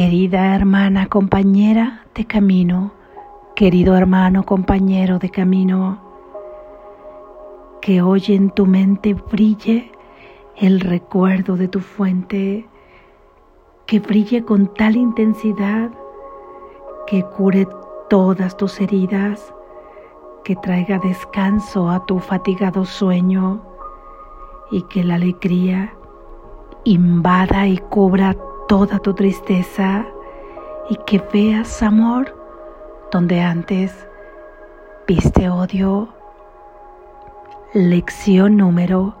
Querida hermana compañera de camino, querido hermano compañero de camino, que hoy en tu mente brille el recuerdo de tu fuente, que brille con tal intensidad que cure todas tus heridas, que traiga descanso a tu fatigado sueño y que la alegría invada y cubra toda tu tristeza y que veas amor donde antes viste odio. Lección número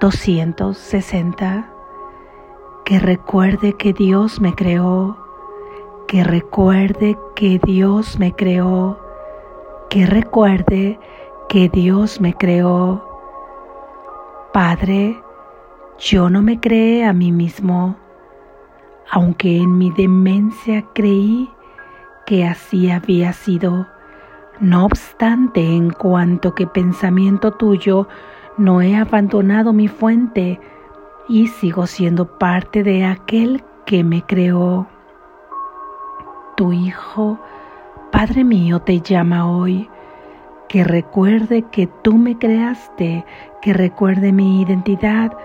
260. Que recuerde que Dios me creó, que recuerde que Dios me creó, que recuerde que Dios me creó. Padre, yo no me creé a mí mismo, aunque en mi demencia creí que así había sido. No obstante, en cuanto que pensamiento tuyo, no he abandonado mi fuente y sigo siendo parte de aquel que me creó. Tu Hijo, Padre mío, te llama hoy. Que recuerde que tú me creaste, que recuerde mi identidad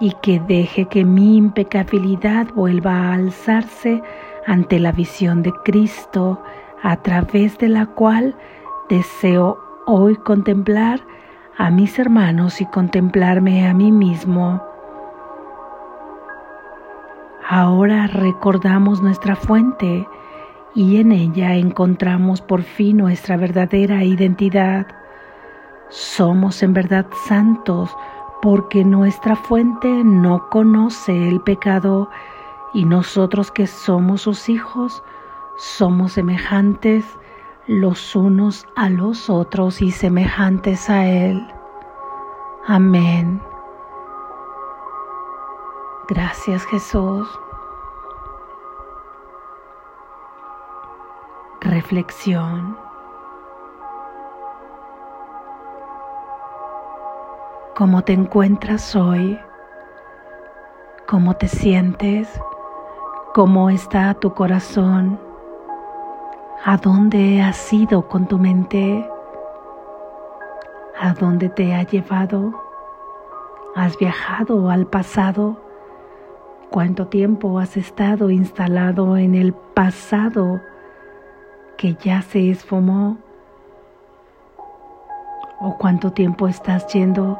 y que deje que mi impecabilidad vuelva a alzarse ante la visión de Cristo, a través de la cual deseo hoy contemplar a mis hermanos y contemplarme a mí mismo. Ahora recordamos nuestra fuente y en ella encontramos por fin nuestra verdadera identidad. Somos en verdad santos porque nuestra fuente no conoce el pecado y nosotros que somos sus hijos somos semejantes los unos a los otros y semejantes a Él. Amén. Gracias Jesús. Reflexión. ¿Cómo te encuentras hoy? ¿Cómo te sientes? ¿Cómo está tu corazón? ¿A dónde has ido con tu mente? ¿A dónde te ha llevado? ¿Has viajado al pasado? ¿Cuánto tiempo has estado instalado en el pasado que ya se esfumó? ¿O cuánto tiempo estás yendo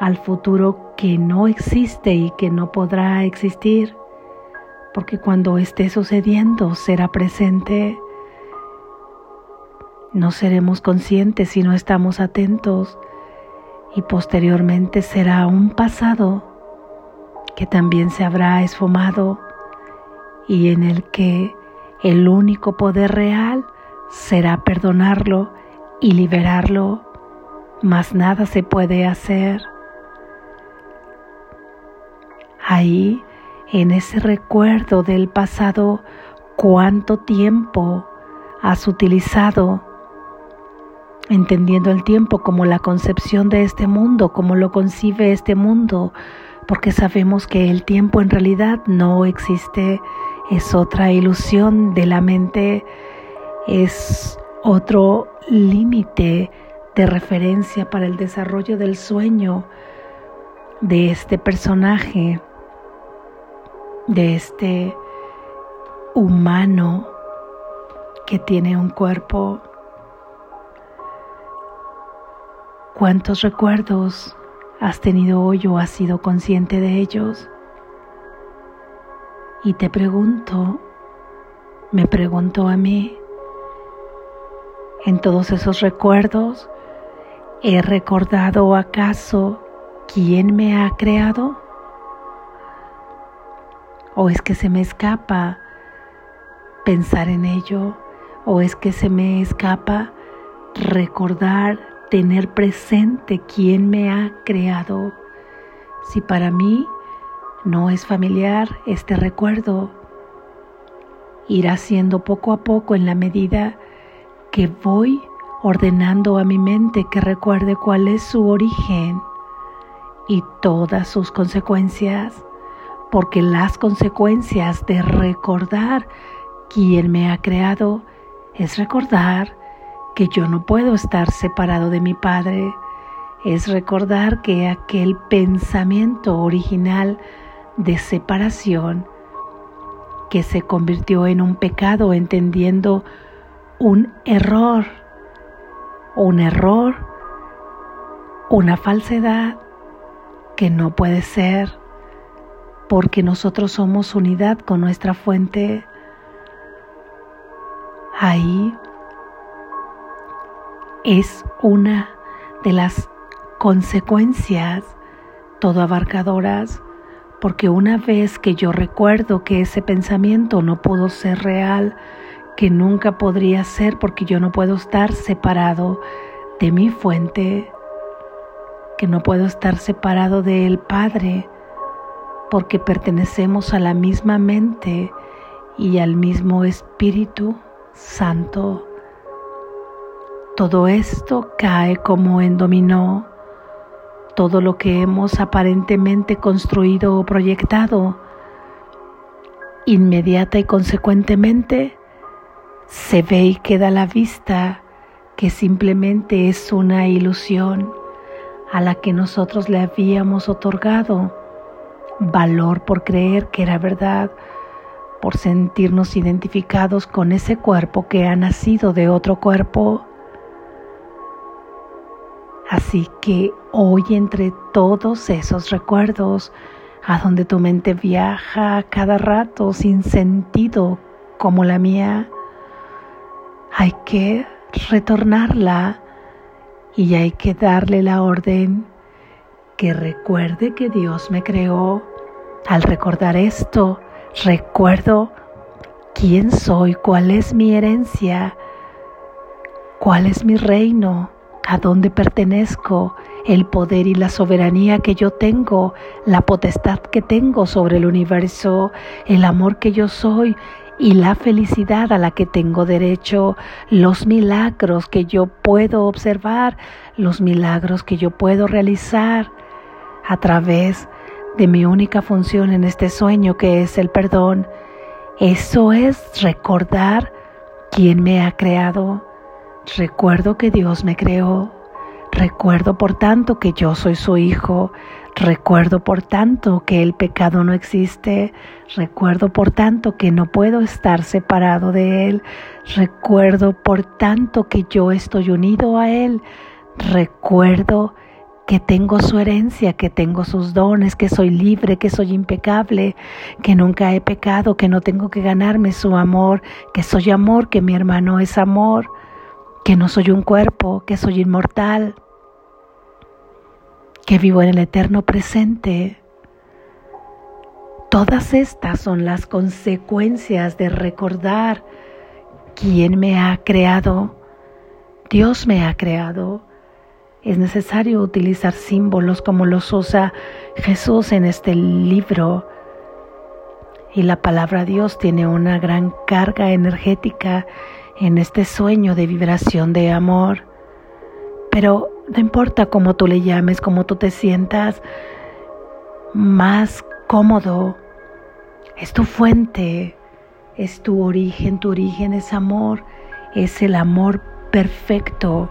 al futuro que no existe y que no podrá existir? porque cuando esté sucediendo será presente. No seremos conscientes si no estamos atentos y posteriormente será un pasado que también se habrá esfumado y en el que el único poder real será perdonarlo y liberarlo, mas nada se puede hacer. Ahí en ese recuerdo del pasado, cuánto tiempo has utilizado entendiendo el tiempo como la concepción de este mundo, como lo concibe este mundo, porque sabemos que el tiempo en realidad no existe, es otra ilusión de la mente, es otro límite de referencia para el desarrollo del sueño de este personaje de este humano que tiene un cuerpo. ¿Cuántos recuerdos has tenido hoy o has sido consciente de ellos? Y te pregunto, me pregunto a mí, en todos esos recuerdos, ¿he recordado acaso quién me ha creado? O es que se me escapa pensar en ello, o es que se me escapa recordar, tener presente quién me ha creado. Si para mí no es familiar este recuerdo, irá siendo poco a poco en la medida que voy ordenando a mi mente que recuerde cuál es su origen y todas sus consecuencias porque las consecuencias de recordar quién me ha creado es recordar que yo no puedo estar separado de mi Padre, es recordar que aquel pensamiento original de separación que se convirtió en un pecado entendiendo un error, un error, una falsedad que no puede ser porque nosotros somos unidad con nuestra fuente. Ahí es una de las consecuencias todo abarcadoras, porque una vez que yo recuerdo que ese pensamiento no pudo ser real, que nunca podría ser porque yo no puedo estar separado de mi fuente, que no puedo estar separado del Padre, porque pertenecemos a la misma mente y al mismo Espíritu Santo. Todo esto cae como en dominó. Todo lo que hemos aparentemente construido o proyectado, inmediata y consecuentemente, se ve y queda a la vista que simplemente es una ilusión a la que nosotros le habíamos otorgado valor por creer que era verdad, por sentirnos identificados con ese cuerpo que ha nacido de otro cuerpo. Así que hoy entre todos esos recuerdos, a donde tu mente viaja cada rato sin sentido como la mía, hay que retornarla y hay que darle la orden que recuerde que Dios me creó. Al recordar esto, recuerdo quién soy, cuál es mi herencia, cuál es mi reino, a dónde pertenezco, el poder y la soberanía que yo tengo, la potestad que tengo sobre el universo, el amor que yo soy y la felicidad a la que tengo derecho, los milagros que yo puedo observar, los milagros que yo puedo realizar a través de mi única función en este sueño que es el perdón. Eso es recordar quién me ha creado. Recuerdo que Dios me creó. Recuerdo por tanto que yo soy su hijo. Recuerdo por tanto que el pecado no existe. Recuerdo por tanto que no puedo estar separado de Él. Recuerdo por tanto que yo estoy unido a Él. Recuerdo que tengo su herencia, que tengo sus dones, que soy libre, que soy impecable, que nunca he pecado, que no tengo que ganarme su amor, que soy amor, que mi hermano es amor, que no soy un cuerpo, que soy inmortal, que vivo en el eterno presente. Todas estas son las consecuencias de recordar quién me ha creado. Dios me ha creado es necesario utilizar símbolos como los usa Jesús en este libro. Y la palabra Dios tiene una gran carga energética en este sueño de vibración de amor. Pero no importa cómo tú le llames, cómo tú te sientas más cómodo, es tu fuente, es tu origen, tu origen es amor, es el amor perfecto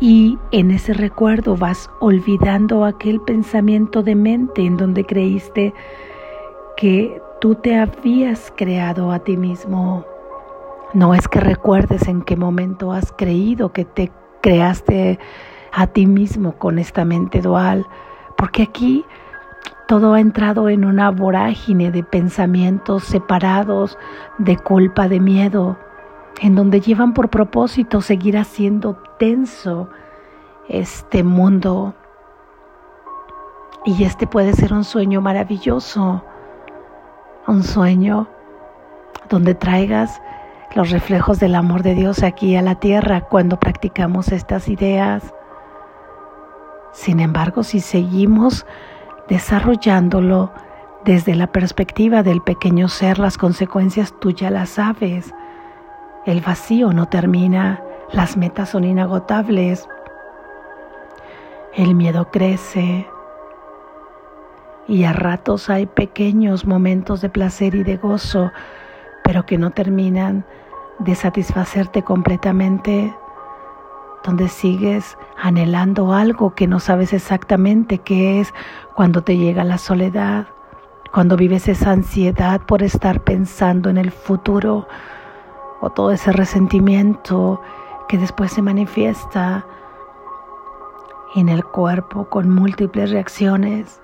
y en ese recuerdo vas olvidando aquel pensamiento de mente en donde creíste que tú te habías creado a ti mismo. No es que recuerdes en qué momento has creído que te creaste a ti mismo con esta mente dual, porque aquí todo ha entrado en una vorágine de pensamientos separados, de culpa, de miedo, en donde llevan por propósito seguir haciendo tenso este mundo. Y este puede ser un sueño maravilloso, un sueño donde traigas los reflejos del amor de Dios aquí a la tierra cuando practicamos estas ideas. Sin embargo, si seguimos desarrollándolo desde la perspectiva del pequeño ser, las consecuencias tú ya las sabes. El vacío no termina, las metas son inagotables, el miedo crece. Y a ratos hay pequeños momentos de placer y de gozo, pero que no terminan de satisfacerte completamente, donde sigues anhelando algo que no sabes exactamente qué es cuando te llega la soledad, cuando vives esa ansiedad por estar pensando en el futuro o todo ese resentimiento que después se manifiesta en el cuerpo con múltiples reacciones.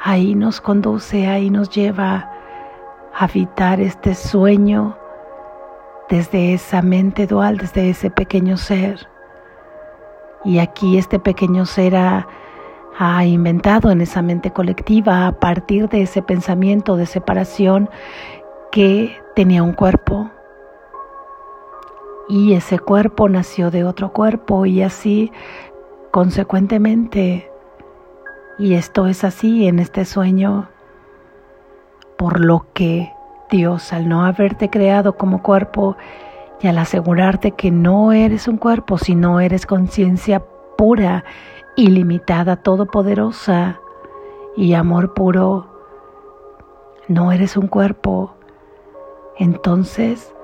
Ahí nos conduce, ahí nos lleva a habitar este sueño desde esa mente dual, desde ese pequeño ser. Y aquí este pequeño ser ha, inventado en esa mente colectiva a partir de ese pensamiento de separación que tenía un cuerpo. Y ese cuerpo nació de otro cuerpo y así consecuentemente. Y esto es así en este sueño, por lo que Dios, al no haberte creado como cuerpo y al asegurarte que no eres un cuerpo, sino eres conciencia pura, ilimitada, todopoderosa y amor puro, no eres un cuerpo. Entonces,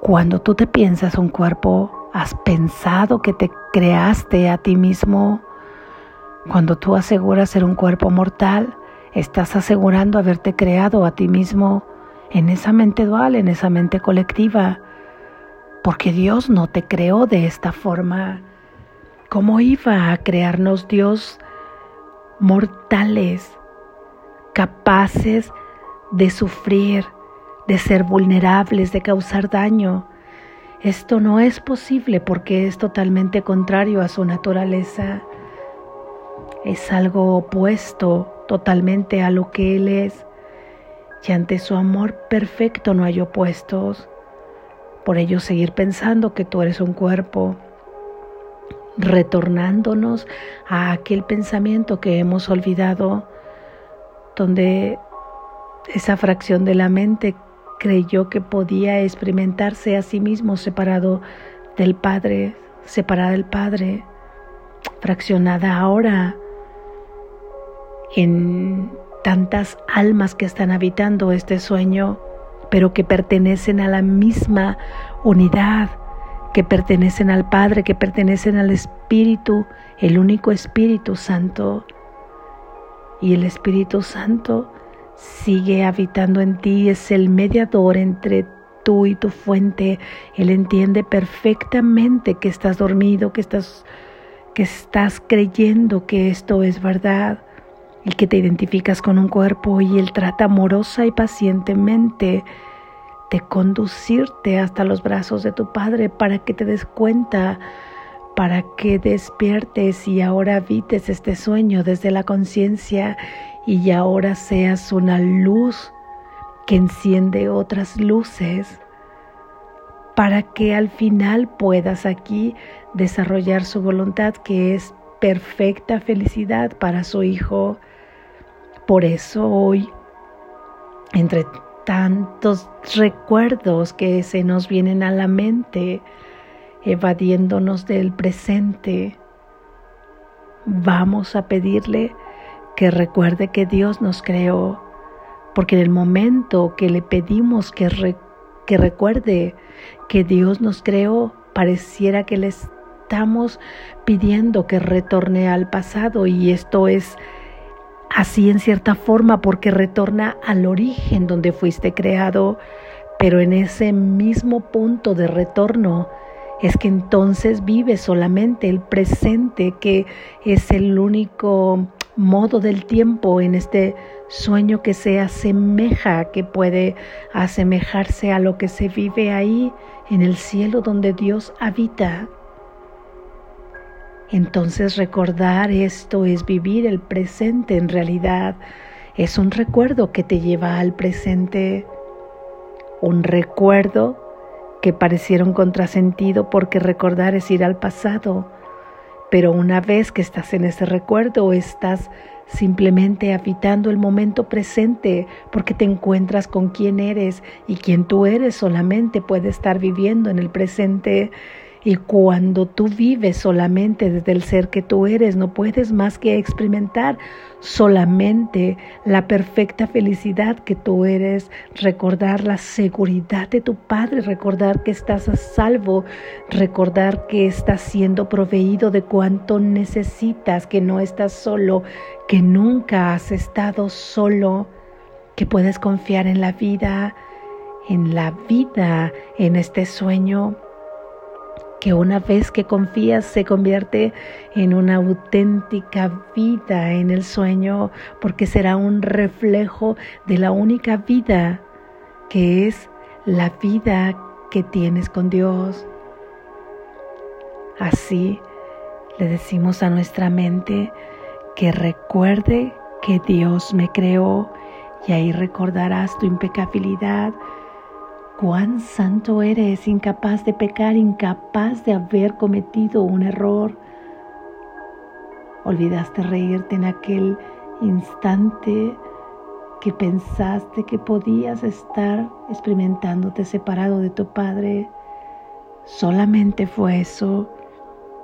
cuando tú te piensas un cuerpo, has pensado que te creaste a ti mismo. Cuando tú aseguras ser un cuerpo mortal, estás asegurando haberte creado a ti mismo en esa mente dual, en esa mente colectiva, porque Dios no te creó de esta forma. ¿Cómo iba a crearnos Dios mortales, capaces de sufrir, de ser vulnerables, de causar daño? Esto no es posible porque es totalmente contrario a su naturaleza. Es algo opuesto totalmente a lo que Él es, y ante su amor perfecto no hay opuestos. Por ello seguir pensando que tú eres un cuerpo, retornándonos a aquel pensamiento que hemos olvidado, donde esa fracción de la mente creyó que podía experimentarse a sí mismo separado del Padre, separada del Padre, fraccionada ahora en tantas almas que están habitando este sueño, pero que pertenecen a la misma unidad, que pertenecen al Padre, que pertenecen al Espíritu, el único Espíritu Santo. Y el Espíritu Santo sigue habitando en ti, es el mediador entre tú y tu fuente. Él entiende perfectamente que estás dormido, que estás que estás creyendo que esto es verdad y que te identificas con un cuerpo y Él trata amorosa y pacientemente de conducirte hasta los brazos de tu Padre para que te des cuenta, para que despiertes y ahora habites este sueño desde la conciencia y ahora seas una luz que enciende otras luces para que al final puedas aquí desarrollar su voluntad que es perfecta felicidad para su Hijo. Por eso hoy, entre tantos recuerdos que se nos vienen a la mente, evadiéndonos del presente, vamos a pedirle que recuerde que Dios nos creó, porque en el momento que le pedimos que, que recuerde que Dios nos creó, pareciera que le estamos pidiendo que retorne al pasado y esto es así en cierta forma porque retorna al origen donde fuiste creado, pero en ese mismo punto de retorno es que entonces vives solamente el presente que es el único modo del tiempo en este sueño que se asemeja, que puede asemejarse a lo que se vive ahí en el cielo donde Dios habita. Entonces recordar esto es vivir el presente en realidad. Es un recuerdo que te lleva al presente. Un recuerdo que pareciera un contrasentido porque recordar es ir al pasado. Pero una vez que estás en ese recuerdo, estás simplemente habitando el momento presente porque te encuentras con quién eres y quien tú eres solamente puede estar viviendo en el presente Y cuando tú vives solamente desde el ser que tú eres, no puedes más que experimentar solamente la perfecta felicidad que tú eres, recordar la seguridad de tu Padre, recordar que estás a salvo, recordar que estás siendo proveído de cuanto necesitas, que no estás solo, que nunca has estado solo, que puedes confiar en la vida, en la vida, en este sueño que una vez que confías se convierte en una auténtica vida en el sueño, porque será un reflejo de la única vida que es la vida que tienes con Dios. Así le decimos a nuestra mente que recuerde que Dios me creó y ahí recordarás tu impecabilidad, cuán santo eres, incapaz de pecar, incapaz de haber cometido un error. Olvidaste reírte en aquel instante que pensaste que podías estar experimentándote separado de tu Padre. Solamente fue eso,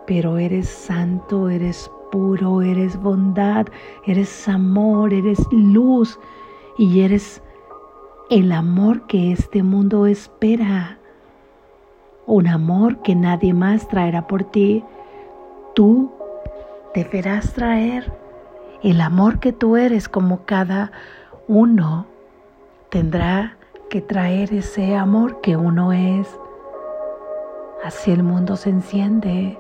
pero eres santo, eres puro, eres bondad, eres amor, eres luz y eres el amor que este mundo espera, un amor que nadie más traerá por ti, tú deberás traer el amor que tú eres como cada uno tendrá que traer ese amor que uno es. Así el mundo se enciende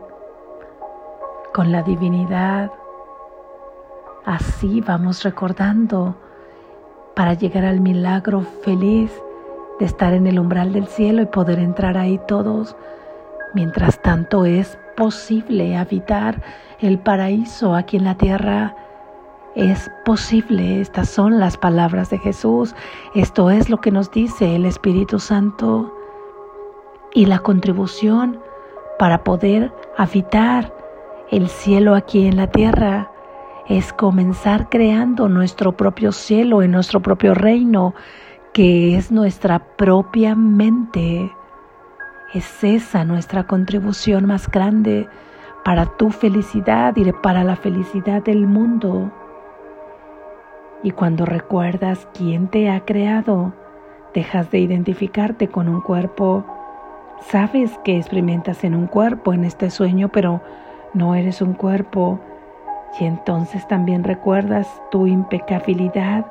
con la divinidad. Así vamos recordando para llegar al milagro feliz de estar en el umbral del cielo y poder entrar ahí todos. Mientras tanto es posible habitar el paraíso aquí en la tierra. Es posible, estas son las palabras de Jesús, esto es lo que nos dice el Espíritu Santo y la contribución para poder habitar el cielo aquí en la tierra es comenzar creando nuestro propio cielo en nuestro propio reino, que es nuestra propia mente. Es esa nuestra contribución más grande para tu felicidad y para la felicidad del mundo. Y cuando recuerdas quién te ha creado, dejas de identificarte con un cuerpo. Sabes que experimentas en un cuerpo en este sueño, pero no eres un cuerpo y entonces también recuerdas tu impecabilidad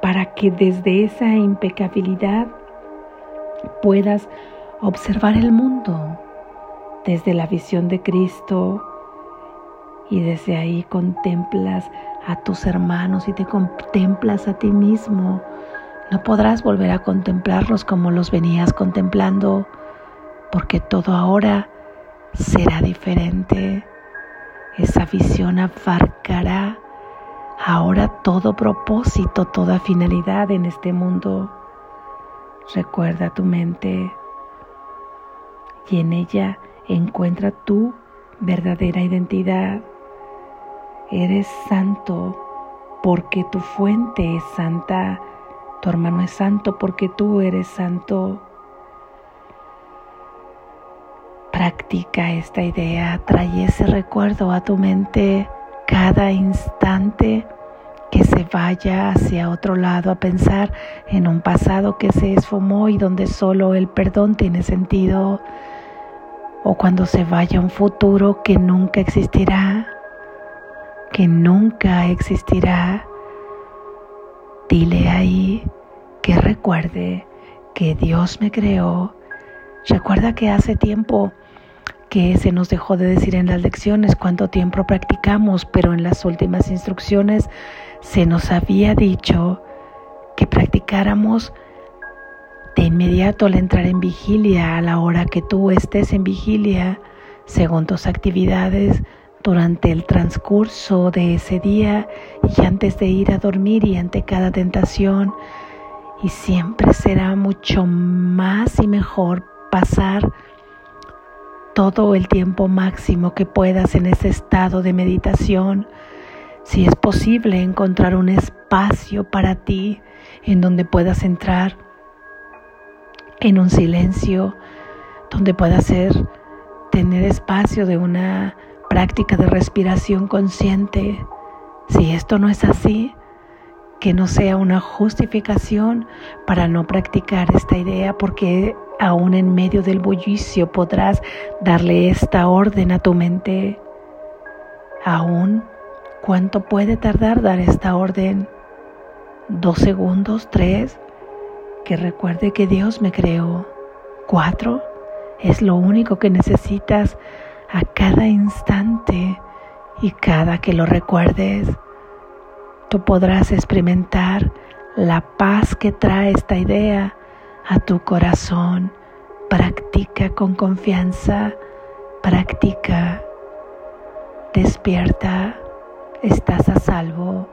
para que desde esa impecabilidad puedas observar el mundo desde la visión de Cristo y desde ahí contemplas a tus hermanos y te contemplas a ti mismo. No podrás volver a contemplarlos como los venías contemplando porque todo ahora será diferente. Esa visión abarcará ahora todo propósito, toda finalidad en este mundo. Recuerda tu mente y en ella encuentra tu verdadera identidad. Eres santo porque tu fuente es santa, tu hermano es santo porque tú eres santo. Practica esta idea, trae ese recuerdo a tu mente cada instante que se vaya hacia otro lado a pensar en un pasado que se esfumó y donde solo el perdón tiene sentido, o cuando se vaya un futuro que nunca existirá, que nunca existirá. Dile ahí que recuerde que Dios me creó. Recuerda que hace tiempo que se nos dejó de decir en las lecciones cuánto tiempo practicamos, pero en las últimas instrucciones se nos había dicho que practicáramos de inmediato al entrar en vigilia, a la hora que tú estés en vigilia, según tus actividades, durante el transcurso de ese día y antes de ir a dormir y ante cada tentación. Y siempre será mucho más y mejor pasar todo el tiempo máximo que puedas en ese estado de meditación. Si es posible encontrar un espacio para ti en donde puedas entrar en un silencio, donde puedas ser tener espacio de una práctica de respiración consciente. Si esto no es así, que no sea una justificación para no practicar esta idea, porque aún en medio del bullicio podrás darle esta orden a tu mente. Aún, ¿cuánto puede tardar dar esta orden? ¿Dos segundos? ¿Tres? Que recuerde que Dios me creó. ¿Cuatro? Es lo único que necesitas a cada instante y cada que lo recuerdes, tú podrás experimentar la paz que trae esta idea a tu corazón. Practica con confianza, practica, despierta, estás a salvo.